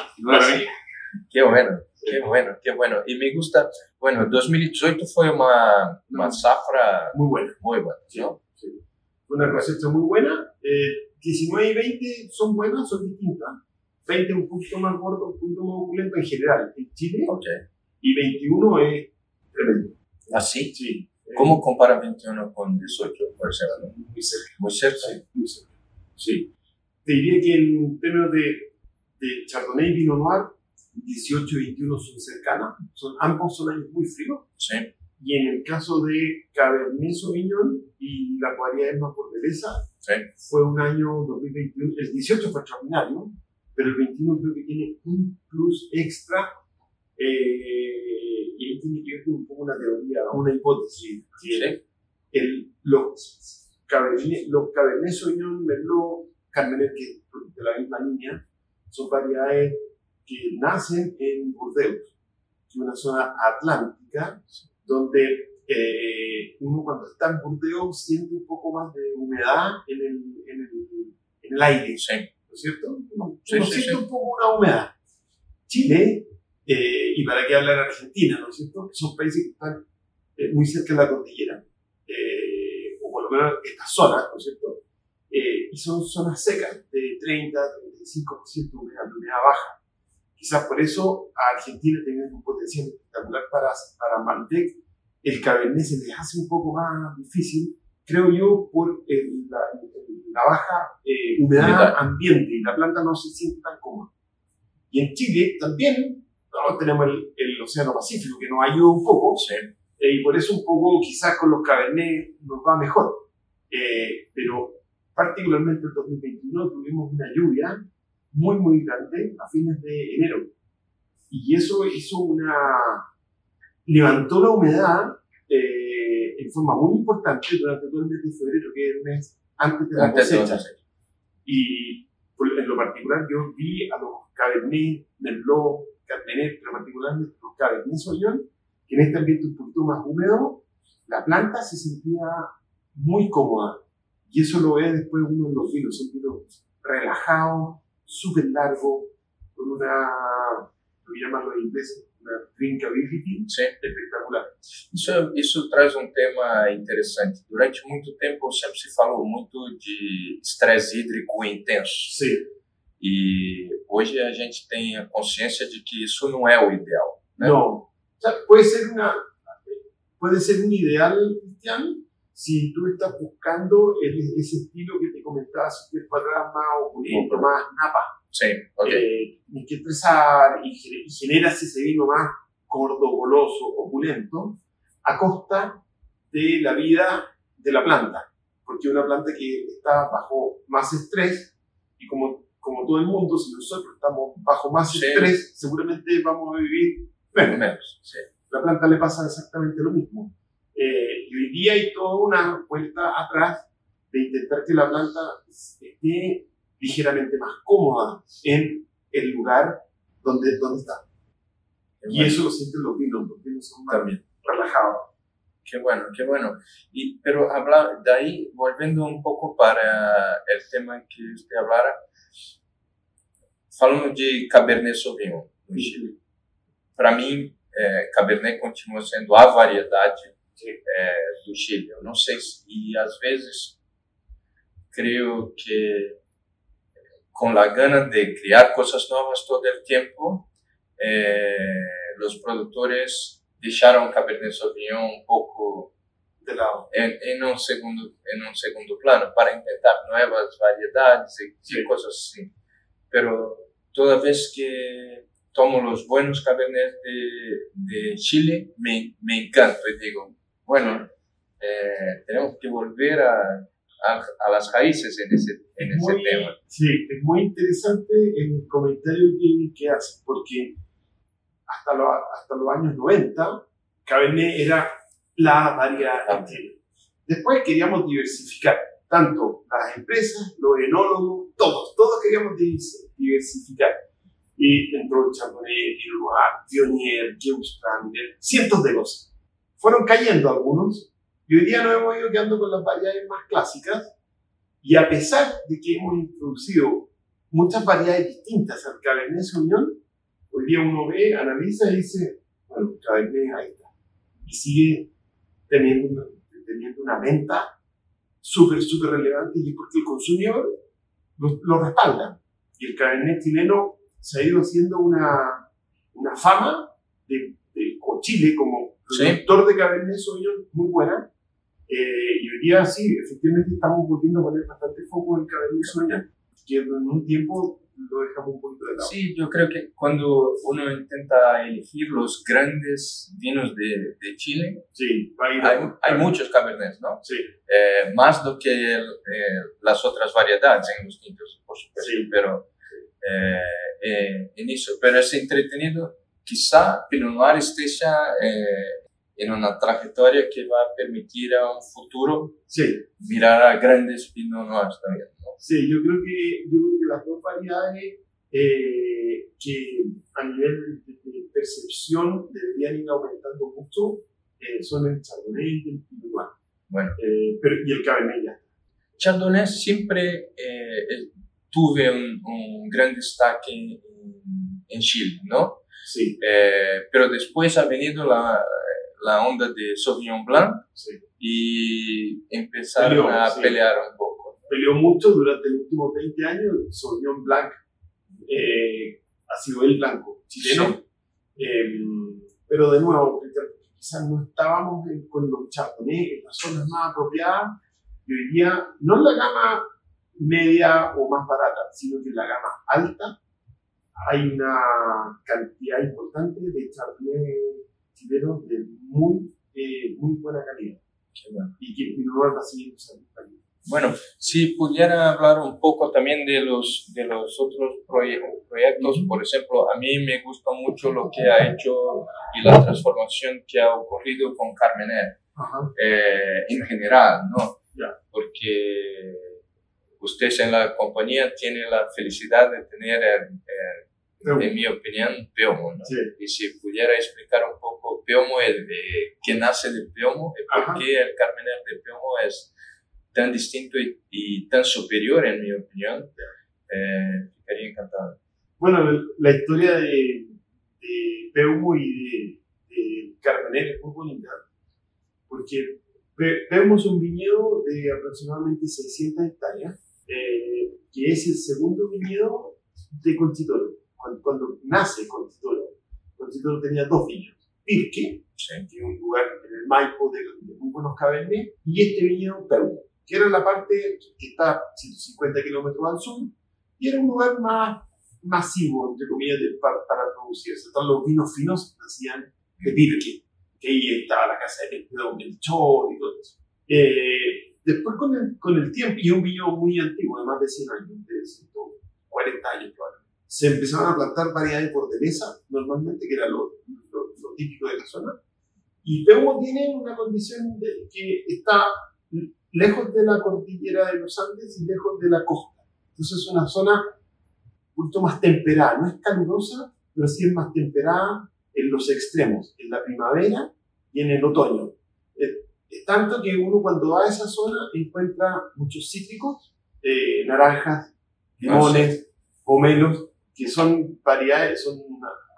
Qué bueno, qué bueno, qué bueno. Y me gusta, bueno, 2018 fue una, una zafra muy buena. Muy buena, ¿no? Sí, Una cosecha muy buena. Eh, 19 y 20 son buenas, son distintas. 20 un poquito más gordo, un poquito más opulento en general en Chile. Okay. Y 21 es tremendo. ¿Ah, sí? ¿Cómo compara 21 con 18, por ejemplo? Muy cerca. Muy cerca. Sí, muy cerca. Sí. Te diría que en términos de, de Chardonnay y Pinot Noir, 18 y 21 son cercanas. Son, ambos son años muy fríos. Sí. Y en el caso de Cabernet Sauvignon y la variedad más fortaleza, sí. fue un año 2021, el 18 fue extraordinario, pero el 21 creo que tiene un plus extra eh, y ahí tiene que ver con un poco una teoría, una hipótesis. Sí. El, los, Cabernet, los Cabernet Sauvignon, Merlot, Carmener, que de la misma línea, son variedades que nacen en Burdeos, que es una zona atlántica, donde eh, uno cuando está en Burdeos siente un poco más de humedad en el, en el, en el aire, sí. ¿no es cierto? Uno, sí, uno sí, siente un poco una humedad. Chile, eh, y para qué hablar Argentina, ¿no es cierto? Que son países que están eh, muy cerca de la cordillera, eh, o por lo menos estas zonas, ¿no es cierto? y son zonas secas, de 30, 35% de humedad, de humedad baja. Quizás por eso a Argentina teniendo un potencial espectacular para, para Malbec, el Cabernet se les hace un poco más difícil, creo yo, por el, la, la, baja eh, humedad ambiente y la planta no se siente tan cómoda. Y en Chile también no, tenemos el, el, Océano Pacífico que nos ayuda un poco, sí. eh, y por eso un poco quizás con los Cabernet nos va mejor. Eh, pero particularmente en 2021 tuvimos una lluvia muy, muy grande a fines de enero. Y eso hizo una... levantó la humedad eh, en forma muy importante durante todo el mes de febrero, que es el mes antes de la cosecha. Y en lo particular yo vi a los Cabernet, Merlot, Carmenet, pero particularmente los Cabernet Sauvignon, que en este ambiente un poquito más húmedo, la planta se sentía muy cómoda. Y eso lo ve después uno en los vinos, son vinos relajados, súper largo, con una, lo llaman los ingleses, una drinkability sí. espectacular. Isso, isso traz um tema interessante. Durante muito tempo sempre se falou muito de estresse hídrico intenso. Sim. E hoje a gente tem a consciência de que isso não é o ideal. Né? Não. O pode ser pode ser um ideal cristiano si tú estás buscando ese estilo que te comentaba tiempo atrás, más opulento, más napa, sí, okay. eh, que expresar y, y generas ese vino más gordo, goloso, opulento, a costa de la vida de la planta. Porque una planta que está bajo más estrés, y como, como todo el mundo, si nosotros estamos bajo más estrés, seguramente vamos a vivir menos. menos sí. La planta le pasa exactamente lo mismo. Eh, y hoy día hay toda una vuelta atrás de intentar que la planta esté ligeramente más cómoda en el lugar donde, donde está. y eso lo sienten los vinos, los vinos son más También. relajados. Qué bueno, qué bueno. Y, pero habla, de ahí, volviendo un poco para el tema que usted hablara, falando de Cabernet Sauvignon no Chile. Para mim, é, Cabernet continua sendo a variedade é, do Chile. Eu não sei se, e às vezes creio que com a gana de criar coisas novas todo o tempo, eh, os produtores deixaram o Cabernet Sauvignon um pouco de lado. em, em um segundo em um segundo plano para tentar novas variedades e, Sí. coisas assim. Pero toda vez que tomo los buenos Cabernet de, de Chile, me, me encanto y digo, bueno, eh, tenemos que volver a, a, a las raíces en ese, en ese Muy- tema. Sí, es muy interesante el comentario que, que hace, porque hasta, lo- hasta los años 90, Cabernet era la variedad en Chile. Después queríamos diversificar, tanto las empresas, los enólogos, todos, todos queríamos diversificar. Y entró el Chardonnay, Noir, Pionier, Gewürztraminer, cientos de cosas. Fueron cayendo algunos, y hoy día nos hemos ido quedando con las variedades más clásicas, y a pesar de que hemos introducido muchas variedades distintas al Cabernet Sauvignon, hoy día uno ve, analiza y dice, bueno, Cabernet ahí está. Y sigue teniendo una, teniendo una venta súper, súper relevante y porque el consumidor lo, lo respalda. Y el Cabernet chileno se ha ido haciendo una, una fama de, de Chile como Sí. productor de Cabernet Sauvignon muy buena. Eh, y hoy día sí, efectivamente estamos volviendo a poner bastante foco en Cabernet Sauvignon, que en un tiempo lo dejamos un poquito de lado. Sí, yo creo que cuando uno intenta elegir los grandes vinos de, de Chile, Sí, hay, hay muchos Cabernets, ¿no? Sí, Eh, más do que el, eh, las otras variedades en los tintos, por supuesto, Sí. pero eh, eh, en eso. Pero es entretenido, quizá Pinot Noir esté ya eh, en una trayectoria que va a permitir a un futuro sí, mirar a grandes Pinot Noirs también. Sí, yo creo que, yo creo que las dos variedades eh, que a nivel de, de percepción deberían ir aumentando mucho eh, son el Chardonnay y el Pinot Noir. Bueno. Eh, pero, y el Cabernet ya. Chardonnay siempre eh, eh, tuve un, un gran destaque en, en Chile, ¿no? Sí, Eh, pero después ha venido la, la onda de Sauvignon Blanc sí. y empezaron a sí. pelear un poco. Peleó mucho durante los últimos 20 años. Sauvignon Blanc eh, ha sido el blanco chileno. Eh, pero de nuevo, quizás no estábamos con los chardonnay en las zonas más apropiadas. Y hoy día, no en la gama media o más barata, sino que en la gama alta, hay una cantidad importante de chardonnay chilenos de muy, eh, muy buena calidad. Bueno. Y que Pinot va siguiendo esa calidad. Bueno, si pudiera hablar un poco también de los, de los otros proye- proyectos, por ejemplo, a mí me gusta mucho lo que ha hecho y la transformación que ha ocurrido con Carmener. Eh, en general, ¿no? Porque ustedes en la compañía tienen la felicidad de tener, eh, eh, en mi opinión, Peomo, ¿no? Sí. Y si pudiera explicar un poco Peomo, el de qué nace de Peomo, y por qué el Carmener de Peomo es tan distinto y, y tan superior, en mi opinión, eh, ficaría encantado. Bueno, la- historia de, de Peumo y de, de Carmener es muy bonita, porque es un viñedo de aproximadamente 600 hectáreas, eh, que es el segundo viñedo de Conchitoro. Cuando, cuando nace Conchitoro, Conchitoro tenía dos viñedos, Pirque que es un lugar en el Maipo de, muy buenos cabernet, y este viñedo Peumo, que era la parte que está 150 kilómetros al sur, y era un lugar más masivo, entre comillas, para, para producir. O los vinos finos hacían de Pirque, que ahí estaba la casa de Melchor y todo eso. Eh, después con el, con el tiempo, y un viñedo muy antiguo, de más de 100 años, de 140 años se empezaron a plantar variedades hortaliza, normalmente, que era lo, lo, típico de la zona. Y Peumo tiene una condición de que está lejos de la cordillera de los Andes y lejos de la costa. Entonces es una zona poquito más temperada, no es calurosa, pero sí es más temperada en los extremos, en la primavera y en el otoño. Es tanto que uno cuando va a esa zona encuentra muchos cítricos, eh, naranjas, limones, pomelos, que son variedades, son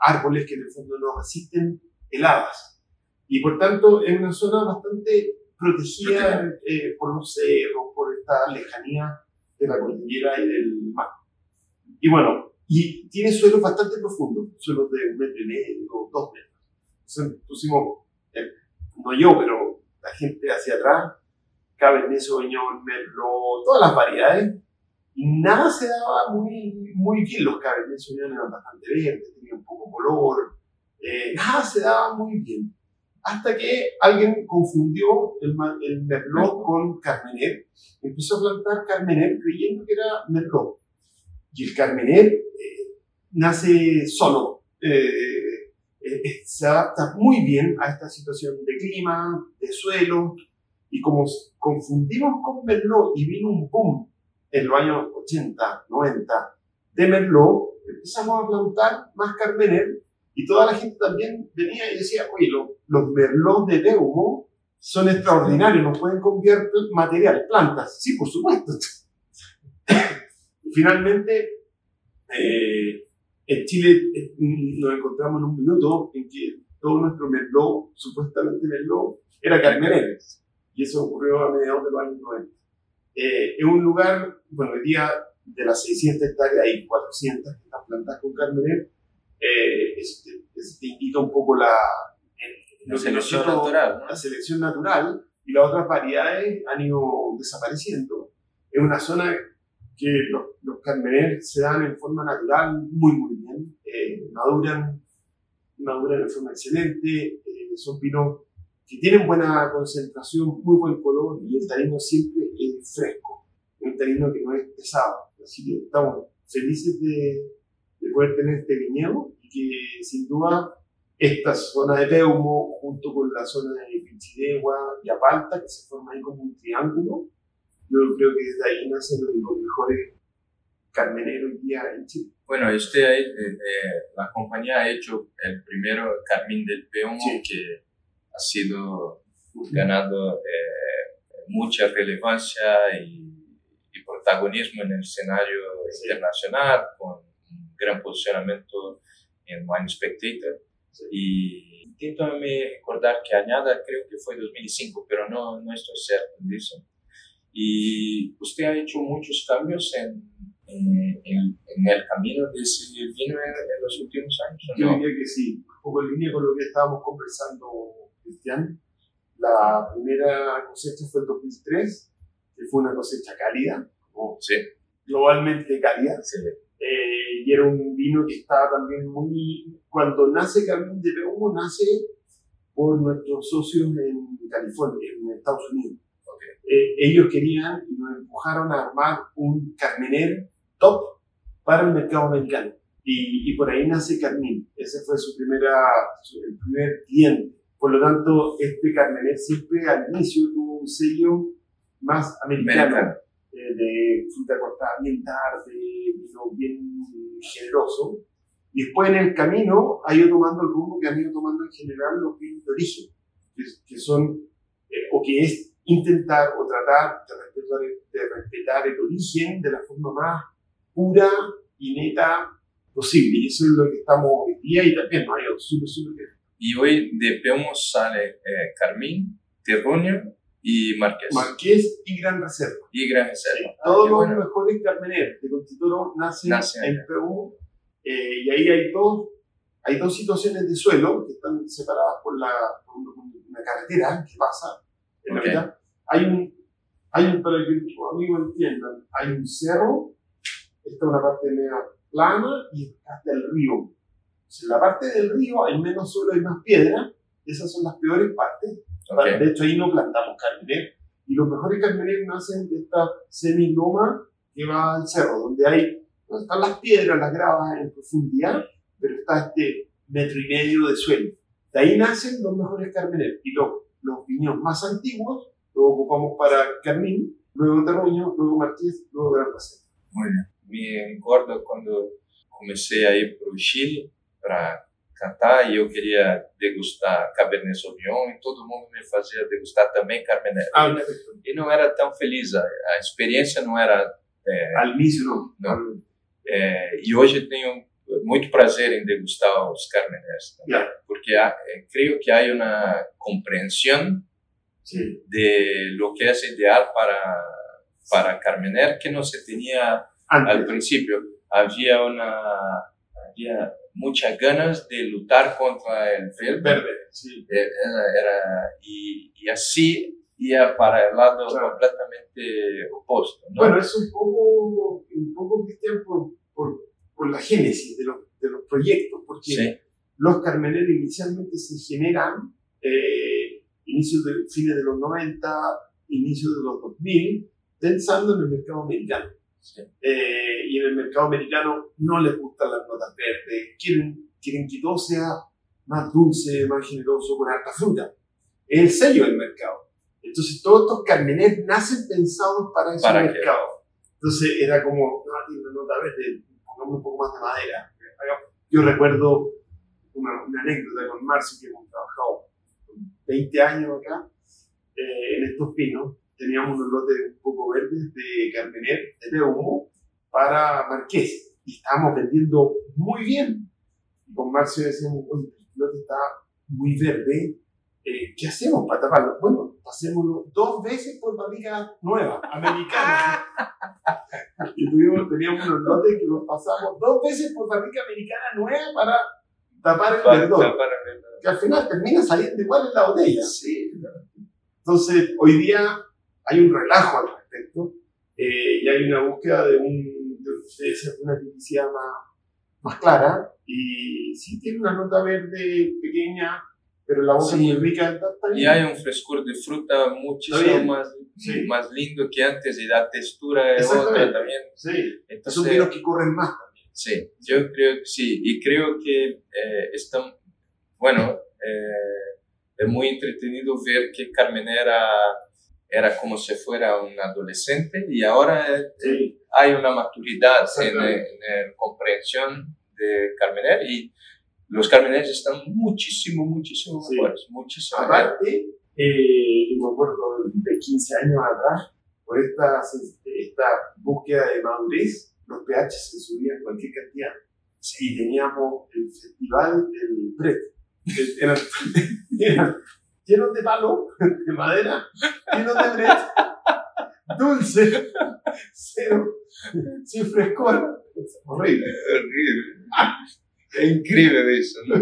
árboles que en el fondo no resisten heladas. Y por tanto es una zona bastante protegida eh, por los cerros, por esta lejanía de la cordillera y del mar. Y bueno, y tiene suelos bastante profundos, suelos de un metro y medio, dos metros. Entonces pusimos, eh, no yo, pero la gente hacia atrás, Cabernet Sauvignon, Merlot, todas las variedades, y nada se daba muy, muy bien. Los Cabernet Sauvignon eran bastante verdes, tenían un poco color, eh, nada se daba muy bien. Hasta que alguien confundió el, el Merlot con Carmener, empezó a plantar Carmener creyendo que era Merlot. Y el Carmener eh, nace solo, eh, se adapta muy bien a esta situación de clima, de suelo, y como confundimos con Merlot y vino un boom en los años 80, 90, de Merlot, empezamos a plantar más Carmener y toda la gente también venía y decía, oye, los Merlot de Deumo son extraordinarios, nos pueden convertir material, plantas. Sí, por supuesto. finalmente, eh, en Chile eh, nos encontramos en un minuto en que todo nuestro Merlot, supuestamente Merlot, era Carmener. Y eso ocurrió a mediados de los años 90. Eh, en un lugar, bueno, hoy día de las 600 hectáreas hay 400 que están plantadas con Carmener. Eh, eso, te, indica un poco la, la selección natural. La selección natural y las otras variedades han ido desapareciendo. Es una zona que los, los se dan en forma natural muy, muy bien. Eh, maduran, maduran de forma excelente. Eh, son pinos que tienen buena concentración, muy buen color y el tanino siempre es fresco, un tanino que no es pesado. Así que estamos felices de, de poder tener este viñedo que sin duda esta zona de Peumo junto con la zona de Pichidegua y Apalta, que se forma ahí como un triángulo, yo creo que desde ahí nacen los mejores carmeneros día en Chile. Bueno, usted, eh, eh, la compañía ha hecho el primero Carmín del Peumo, que ha sido ganando eh, mucha relevancia y, protagonismo en el escenario internacional, con un gran posicionamiento en Wine Spectator. Y intento recordar que añada, creo que fue 2005, pero no, no estoy cierto de eso. Y usted ha hecho muchos cambios en, en, en, el camino de ese vino en, los últimos años. Yo diría que sí, un poco en línea con lo que estábamos conversando Cristian. La primera cosecha fue en 2003, que fue una cosecha cálida, sí. globalmente cálida. Eh, y era un vino que estaba también muy... Cuando nace Carmen de Peumo, nace por nuestros socios en California, en Estados Unidos. Eh, ellos querían y nos empujaron a armar un Carmener top para el mercado americano. Y, y por ahí nace Carmín. Ese fue su primera, su, el primer cliente. Por lo tanto, este Carmener siempre al inicio tuvo un sello más americano, eh, de fruta cortada bien tarde, vino bien generoso. Y después en el camino ha ido tomando el rumbo que han ido tomando en general los vinos de origen, que, son, eh, o que es intentar o tratar de respetar, de respetar el origen de la forma más pura y neta posible. Y eso es lo que estamos hoy día y también nos ha ido súper, súper bien. Y hoy de Peomo sale eh, Carmín, Terruño y Marqués. Marqués y Gran Reserva. Y Gran Reserva. Ah, todos los mejores carmeneros de Constituto nacen, en Peomo eh, y ahí hay dos hay dos situaciones de suelo que están separadas por, la, por una carretera que pasa en Ok. la mitad. Hay un, hay un, para que los amigos entiendan, hay un cerro, está una parte media plana y hasta el río. O sea, en la parte del río hay menos suelo y más piedra, esas son las peores partes. Ok. De hecho, ahí no plantamos carmener. Y los mejores carmener nacen de esta semiloma que va al cerro, donde hay, donde están las piedras, las gravas en profundidad, pero está este metro y medio de suelo. De ahí nacen los mejores carmener. Y los, los viñedos más antiguos los ocupamos para carmín, luego terruño, luego marqués, luego gran paseo. Muy bien. Me acuerdo cuando comencé a ir o Chile para cantar e eu queria degustar Cabernet Sauvignon e todo mundo me fazia degustar também Cabernet. Ah. E não era tão feliz, a, a experiência não era... É, Al inicio no. No. é, e hoje tenho muito prazer em degustar os também, Ya, porque há, é, creio que há uma compreensão sí. de lo que es ideal para, para Carmener que no se tenía al Antes. principio. Había, una, había muchas ganas de luchar contra el verde, Verde, sí. Eh, era, era- y, y así ia para el lado Claro. completamente opuesto. ¿no? Bueno, es un poco, un poco Cristian, por, por, por la génesis de los, de los proyectos, porque sí, los Carmener inicialmente se generan eh, inicios de, fines de los 90, inicios de los 2000, pensando en el mercado americano. Sí. Eh, y en el mercado americano no les gustan las notas verdes, quieren, quieren que todo sea más dulce, más generoso, con harta fruta. Es el sello del mercado. Entonces todos estos Carmener nacen pensados para ese ¿Para qué? mercado. Entonces era como, no, tiene una nota verde, pongamos un poco más de madera. Yo recuerdo una, una anécdota con Marcio que hemos trabajado 20 años acá eh, en estos pinos. Teníamos unos lotes un poco verdes de Carmener, de Peumo, para Marqués. Y estábamos vendiendo muy bien. Y con Marcio decíamos, oye, el lote está muy verde. eh, ¿Qué hacemos para taparlo? Bueno, pasémoslo dos veces por barriga nueva, americana. y tuvimos, teníamos unos lotes que los pasamos dos veces por barriga americana nueva para tapar el Para- verdor. para el- Que al final termina saliendo igual en la botella. sí, Entonces, hoy día hay un relajo al respecto eh, y hay una búsqueda de, un, de, de una tipicidad más, más clara y sí tiene una nota verde pequeña, pero la boca Sí. es muy rica. Está, está Y hay un frescor de fruta muchísimo más, Sí. más lindo que antes y la textura es otra también. Sí, Entonces, son vinos que corren más también. Sí, yo creo que sí, y creo que eh, están, bueno, eh, es muy entretenido ver que Carmen era, como si fuera un adolescente y ahora eh, Sí, hay una maturidad en, Exactamente. en la comprensión de Carmener y los Carmeneros están muchísimo, muchísimo Sí. mejores, muchísimo. Aparte, eh, me acuerdo de 15 años atrás, por esta, esta búsqueda de madurez, los pH se subían cualquier cantidad. Y teníamos el festival del Pret. eran llenos de palo, de madera, llenos de Pret, dulce, cero, sin frescor. Horrible. Horrible. Es increíble eso, ¿no?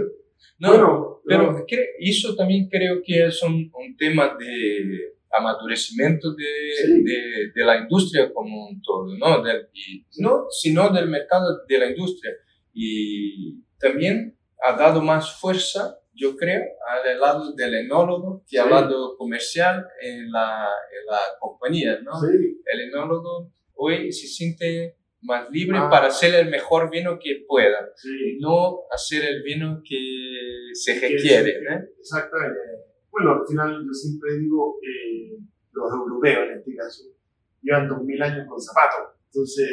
No, bueno, Pero no, eso también creo que es un, un tema de amadurecimiento de, Sí. de, de la industria como un todo, ¿no? Del- y no, sino del mercado de la industria. Y también ha dado más fuerza, yo creo, al lado del enólogo que al Sí. lado comercial en la, en la compañía, ¿no? sí, El enólogo hoy se siente más libre Ah. para hacer el mejor vino que pueda, sí. no hacer el vino que se requiere, ¿no? Exactamente. Bueno, al final yo siempre digo, eh, los europeos en este caso, llevan 2000 años con zapatos. Entonces,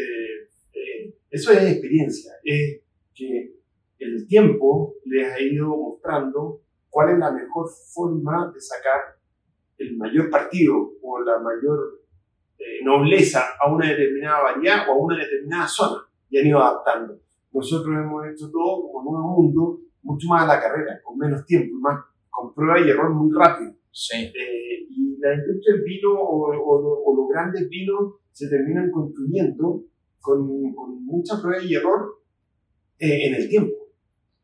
eh, eso es experiencia, es que el tiempo les ha ido mostrando cuál es la mejor forma de sacar el mayor partido o la mayor eh, nobleza a una determinada variedad o a una determinada zona y han ido adaptando. Nosotros hemos hecho todo como nuevo mundo, mucho más a la carrera, con menos tiempo, más con prueba y error muy rápido. Sí, Eh, y la industria del vino o, o- o los grandes vinos se terminan construyendo con, con mucha prueba y error eh, en el tiempo.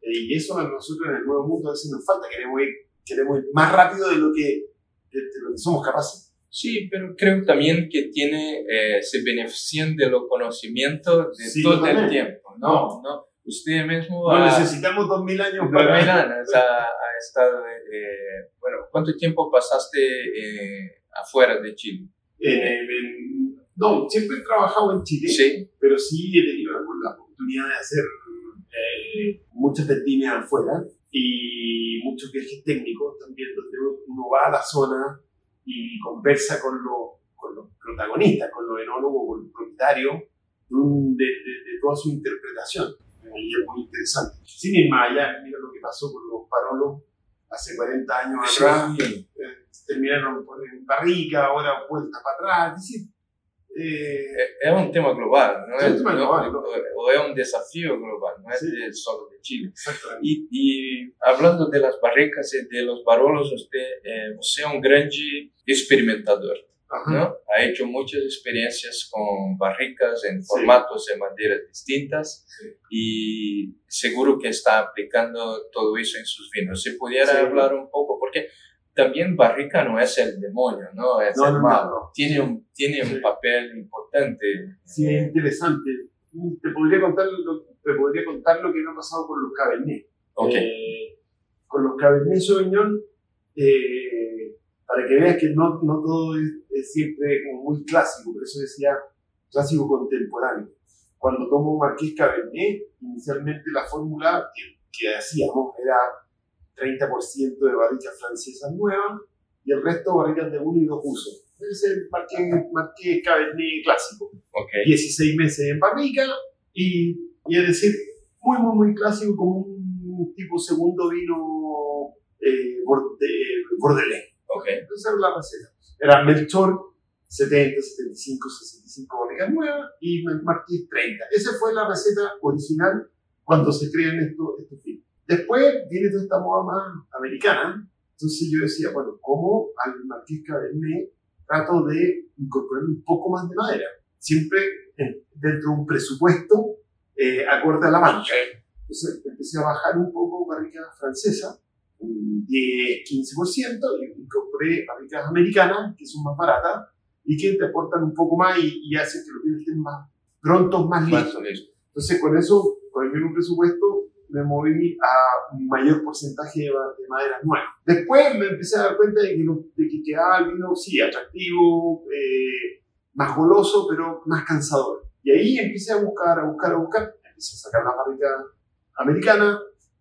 Y eso a nosotros en el nuevo mundo a veces nos falta, queremos ir, queremos ir más rápido de lo que, de, lo que somos capaces. Sí, pero creo también que tiene, eh, se benefician de los conocimientos de todo el tiempo, ¿no? ¿no? Usted mismo... No necesitamos dos mil años para... Mil años ha, estado... Eh, bueno, ¿cuánto tiempo pasaste eh, afuera de Chile? no, siempre he trabajado en Chile, ¿Sí? pero sí he tenido la oportunidad de hacer muchas vendimias afuera y muchos viajes técnicos también donde uno va a la zona y conversa con, con los protagonistas, con los enólogos, con los propietarios de, de, toda su interpretación. Y es muy interesante. Sin ir más allá, mira lo que pasó con los parolos hace 40 años atrás. Eh, terminaron en barrica, ahora vuelta para atrás. Es eh, es un tema global, ¿no? Es, un tema global, o es un desafío global, no es solo de Chile. Y, y, hablando de las barricas y de los barolos, usted, eh, usted es un gran experimentador. ¿no? Ha hecho muchas experiencias con barricas en formatos de maderas distintas y seguro que está aplicando todo eso en sus vinos. Si pudiera hablar un poco, porque también Barrica no es el demonio, ¿no? Es el malo. Tiene un, tiene un papel importante. Sí, es interesante. Te podría contar lo, te podría contar lo que me ha pasado con los Cabernet. Okay. Eh, con los Cabernet Sauvignon, eh, para que veas que no, no todo es, siempre como muy clásico, por eso decía clásico contemporáneo. Cuando tomo Marqués Cabernet, inicialmente la fórmula que, que hacíamos era 30% de barricas francesas nuevas y el resto barricas de uno y dos usos. Es el marqué, Cabernet clásico. Okay. 16 meses en barrica y, y, es decir, muy, muy, muy clásico como un tipo segundo vino eh, bordelés. Okay. Entonces era la receta. Era Melchor 70, 75, 65 barricas nuevas y Marqués 30. Esa fue la receta original cuando se crean estos, estos vinos. Después viene toda esta moda más americana, entonces yo decía, bueno, ¿cómo al Marqués Cabernet trato de incorporar un poco más de madera? Siempre dentro de un presupuesto eh, acorde a la mancha. Entonces empecé a bajar un poco barricas francesas, un 10-15%, y incorporé barricas americanas, que son más baratas y que te aportan un poco más y, hacen que los vinos estén más prontos, más listos. Entonces con eso, con el mismo presupuesto, me moví a un mayor porcentaje de, de maderas nuevas. Después me empecé a dar cuenta de que, de que quedaba el vino, sí, atractivo, eh, más goloso, pero más cansador. Y ahí empecé a buscar, a buscar, a buscar. Empecé a sacar la barrica americana,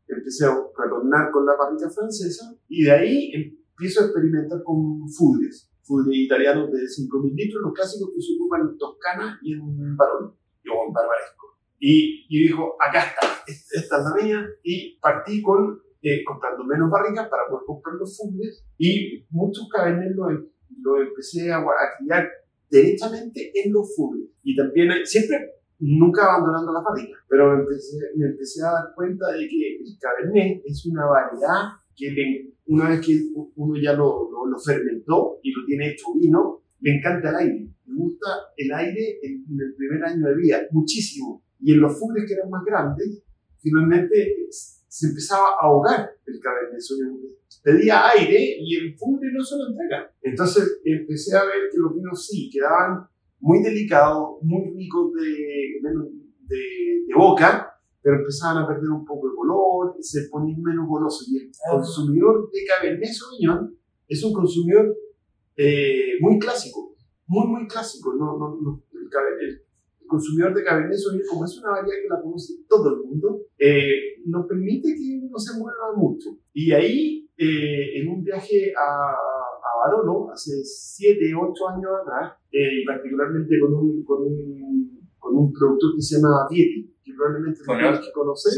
empecé a retornar con la barrica francesa, y de ahí empiezo a experimentar con fudres, fudres italianos de 5.000 litros, los clásicos que se ocupan en Toscana y en Barón, o en Barbaresco. Y, y dijo, acá está, esta es la mía, y partí con, eh, comprando menos barricas para poder comprar los fundes, y muchos cabernet los, lo empecé a, a, criar derechamente en los fundes. Y también, eh, siempre, nunca abandonando la barricas, pero me empecé, me empecé a dar cuenta de que el cabernet es una variedad que una vez que uno ya lo, lo, lo fermentó y lo tiene hecho vino, le encanta el aire. Me gusta el aire en, el primer año de vida, muchísimo. Y en los fugres que eran más grandes, finalmente se empezaba a ahogar el Cabernet Sauvignon. Pedía aire y el fugre no se lo entrega. Entonces empecé a ver que los vinos sí quedaban muy delicados, muy ricos de, de, de boca, pero empezaban a perder un poco de color, se ponían menos golosos. Y el ah. consumidor de Cabernet Sauvignon es un consumidor eh, muy clásico, muy, muy clásico. No, no, no, el, consumidor de Cabernet Sauvignon, como es una variedad que la conoce todo el mundo, eh, nos permite que no se mueva mucho. Y ahí, eh, en un viaje a, a Barolo, hace 7, 8 años atrás, eh, y particularmente con un, con, un, con un productor que se llama Vieti, que probablemente lo que conoce,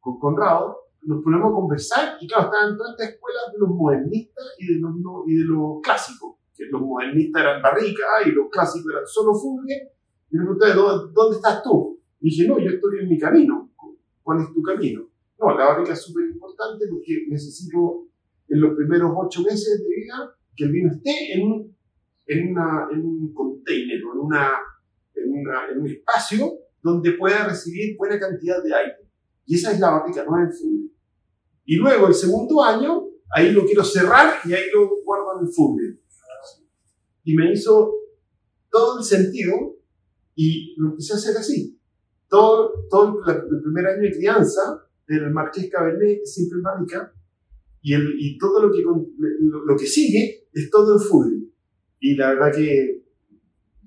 con Conrado, nos ponemos a conversar y claro, estaban todas estas escuelas de los modernistas y de los, y de los clásicos, que los modernistas eran barrica y los clásicos eran solo fugue y me pregunté, ¿dónde estás tú? Y dije, no, yo estoy en mi camino. ¿Cuál es tu camino? No, la barrica es súper importante porque necesito en los primeros ocho meses de vida que el vino esté en un, en una, en un container o en, una, en, una, en un espacio donde pueda recibir buena cantidad de aire. Y esa es la barrica, no es el fluido. Y luego el segundo año, ahí lo quiero cerrar y ahí lo guardo en el fútbol. Y me hizo todo el sentido y lo empecé a hacer así. Todo, todo el, primer año de crianza del Marqués Cabernet siempre barrica y, el, y todo lo que, lo, que sigue es todo en fútbol. Y la verdad que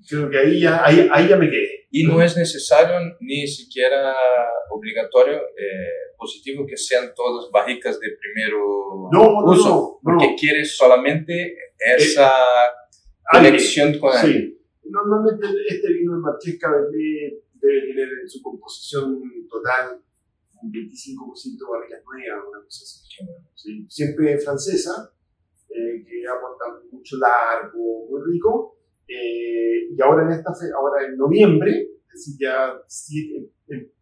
creo que ahí ya, ahí, ahí ya me quedé. Y no es necesario ni siquiera obligatorio, eh, positivo, que sean todas barricas de primero no, no, uso, no, porque quieres solamente esa conexión con él. Sí. Normalmente este vino de Marqués Cabernet debe tener en su composición total un 25% de barricas nuevas, una cosa así. Sí. Siempre francesa, eh, que aporta mucho largo, muy rico eh, y ahora en esta fe, ahora en noviembre, es decir, ya sí,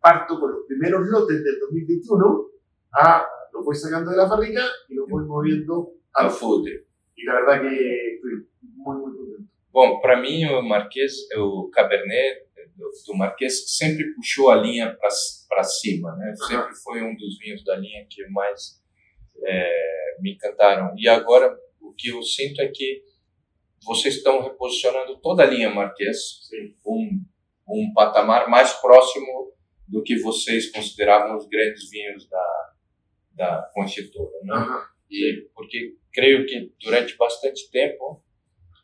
parto con los primeros lotes del 2021, a, lo voy sacando de la fábrica y lo voy moviendo al food. Y la verdad que estoy muy, muy contento. Bom, para mim o Marquês, o Cabernet do, Marquês sempre puxou a linha para cima, né? Sempre foi um dos vinhos da linha que mais é, me encantaram. E agora o que eu sinto é que vocês estão reposicionando toda a linha Marquês, um, um patamar mais próximo do que vocês consideravam os grandes vinhos da, da construtora. Né? Uhum. E porque creio que durante bastante tempo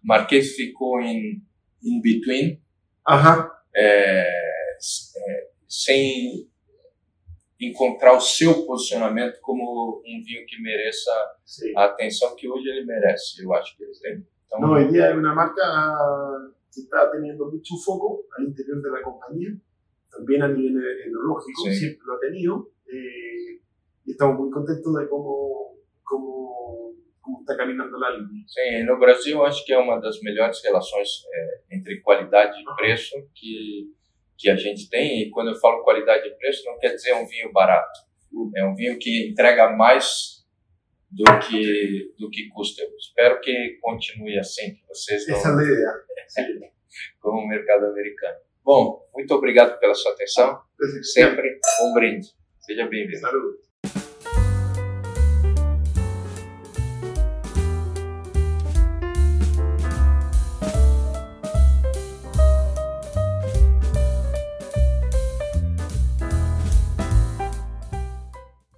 Marquês ficou em in between, uhum. é, é, sem encontrar o seu posicionamento como um vinho que mereça Sim. a atenção que hoje ele merece. Eu acho que eles têm No, hoy día es una marca que está teniendo mucho foco al interior de la compañía, también a nivel enológico, siempre lo ha tenido, eh, y estamos muy contentos de cómo, cómo está caminando la línea. Sim, no Brasil acho que é uma das melhores relações é, entre qualidade e preço que, que a gente tem, e quando eu falo qualidade e preço não quer dizer um vinho barato, é um vinho que entrega mais do que, do que custa. Eu espero que continue assim, que vocês não... Essa é como o mercado americano. Bom, muito obrigado pela sua atenção. Sempre um brinde. Seja bem-vindo. Saúde.